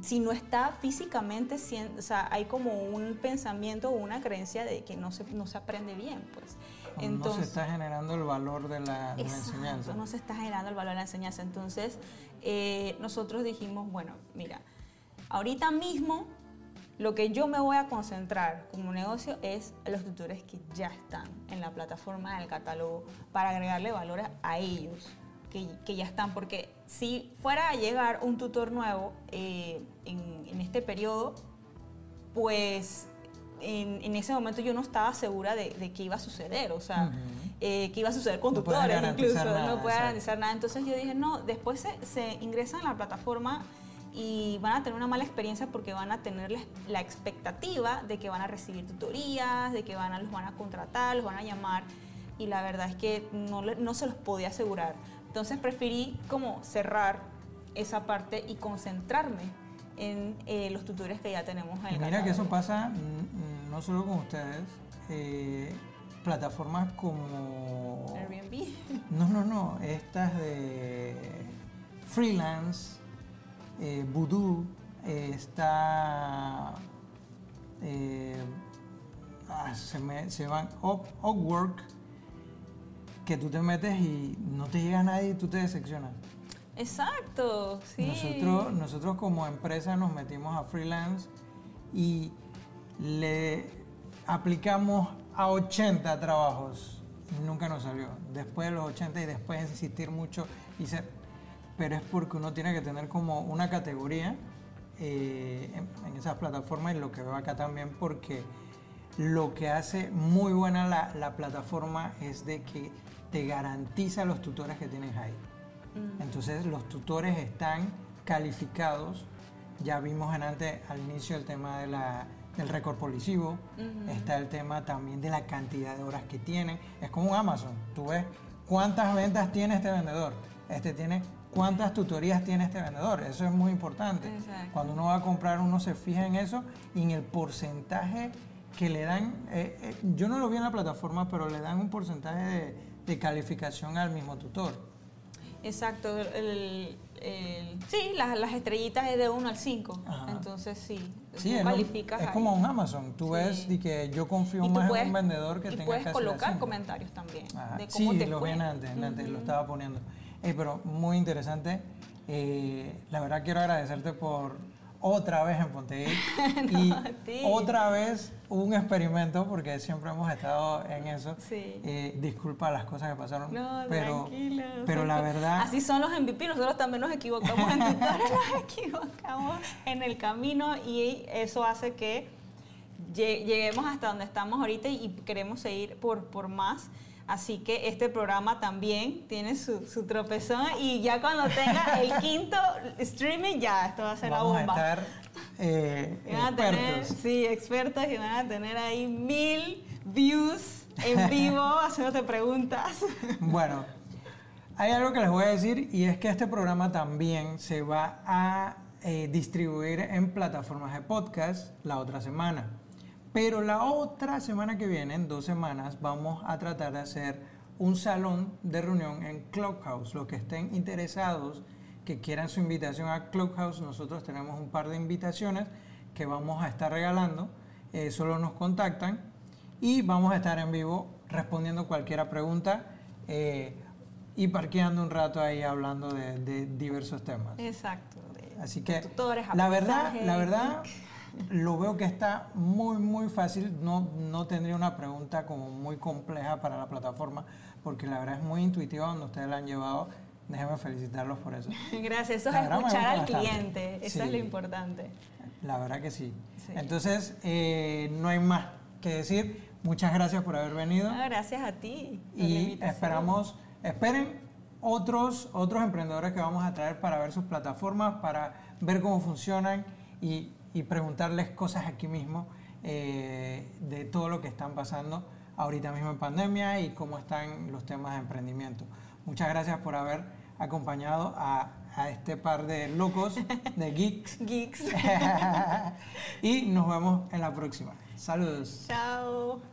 si no está físicamente, o sea, hay como un pensamiento o una creencia de que no se, no se aprende bien, pues. Entonces, no se está generando el valor de la, enseñanza. No se está generando el valor de la enseñanza. Entonces, eh, nosotros dijimos, bueno, mira, ahorita mismo lo que yo me voy a concentrar como negocio es los tutores que ya están en la plataforma del catálogo para agregarle valor a ellos, que, que ya están, porque si fuera a llegar un tutor nuevo eh, en, en, este periodo, pues en, ese momento yo no estaba segura de, de qué iba a suceder, o sea, eh, qué iba a suceder con tutores incluso, no puedo garantizar nada. Entonces yo dije, no, después se, se ingresan a la plataforma y van a tener una mala experiencia porque van a tener la expectativa de que van a recibir tutorías, de que van a, los van a contratar, los van a llamar y la verdad es que no, no se los podía asegurar. Entonces preferí como cerrar esa parte y concentrarme en eh, los tutores que ya tenemos en el Mira que eso pasa mm, mm, no solo con ustedes, eh, plataformas como... Airbnb. <laughs> No, no, no, estas de freelance, eh, Voodoo, está... Ah, se, me, se van Upwork, que tú te metes y no te llega nadie y tú te decepcionas. Exacto, sí. Nosotros, nosotros como empresa nos metimos a freelance y le aplicamos a 80 trabajos y nunca nos salió. Después de los 80 y después de insistir mucho, hice, pero es porque uno tiene que tener como una categoría eh, en, esas plataformas y lo que veo acá también porque lo que hace muy buena la, la plataforma es de que te garantiza los tutores que tienes ahí. Entonces los tutores están calificados. Ya vimos antes al inicio el tema de la, del récord policivo, está el tema también de la cantidad de horas que tienen. Es como un Amazon, tú ves cuántas ventas tiene este vendedor, este tiene cuántas tutorías tiene este vendedor, eso es muy importante. Cuando uno va a comprar uno se fija en eso y en el porcentaje que le dan, eh, eh, yo no lo vi en la plataforma, pero le dan un porcentaje de calificación al mismo tutor. Exacto, el, sí, las, estrellitas es de 1 al 5, entonces sí, sí es, calificas es como un Amazon, tú ves de que yo confío más en un vendedor que y tenga puedes colocar comentarios también de cómo sí, lo vi antes, antes lo estaba poniendo. pero muy interesante, eh, la verdad quiero agradecerte por otra vez en Pontevedra <laughs> y otra vez un experimento porque siempre hemos estado en eso. Sí. Eh, disculpa las cosas que pasaron, no, pero, pero la verdad... Así son los MVP, nosotros también nos equivocamos en <laughs> nos equivocamos en el camino y eso hace que lleguemos hasta donde estamos ahorita y queremos seguir por, por más. Así que este programa también tiene su, su, tropezón y ya cuando tenga el <laughs> quinto streaming, ya, esto va a ser la bomba. A estar, eh, expertos. sí, expertos y van a tener ahí mil views en <laughs> vivo haciéndote preguntas. Bueno, hay algo que les voy a decir y es que este programa también se va a eh, distribuir en plataformas de podcast la otra semana. Pero la otra semana que viene, en dos semanas, vamos a tratar de hacer un salón de reunión en Clubhouse. Los que estén interesados, que quieran su invitación a Clubhouse, nosotros tenemos un par de invitaciones que vamos a estar regalando. Eh, solo nos contactan y vamos a estar en vivo respondiendo cualquier pregunta eh, y parqueando un rato ahí hablando de, diversos temas. Exacto. Así que la verdad, la verdad lo veo que está muy, muy fácil. No, no tendría una pregunta como muy compleja para la plataforma, porque la verdad es muy intuitiva donde ustedes la han llevado. déjenme felicitarlos por eso. <laughs> Gracias, eso es escuchar al bastante. cliente, eso Sí. es lo importante. La verdad que sí. Sí. Entonces, eh, no hay más que decir. Muchas gracias por haber venido. Ah, gracias a ti. y esperamos, esperen otros, otros emprendedores que vamos a traer para ver sus plataformas, para ver cómo funcionan y, y preguntarles cosas aquí mismo eh, de todo lo que están pasando ahorita mismo en pandemia y cómo están los temas de emprendimiento. Muchas gracias por haber acompañado a, a este par de locos, de geeks, <laughs> Geeks. <laughs> y nos vemos en la próxima. Saludos. Chao.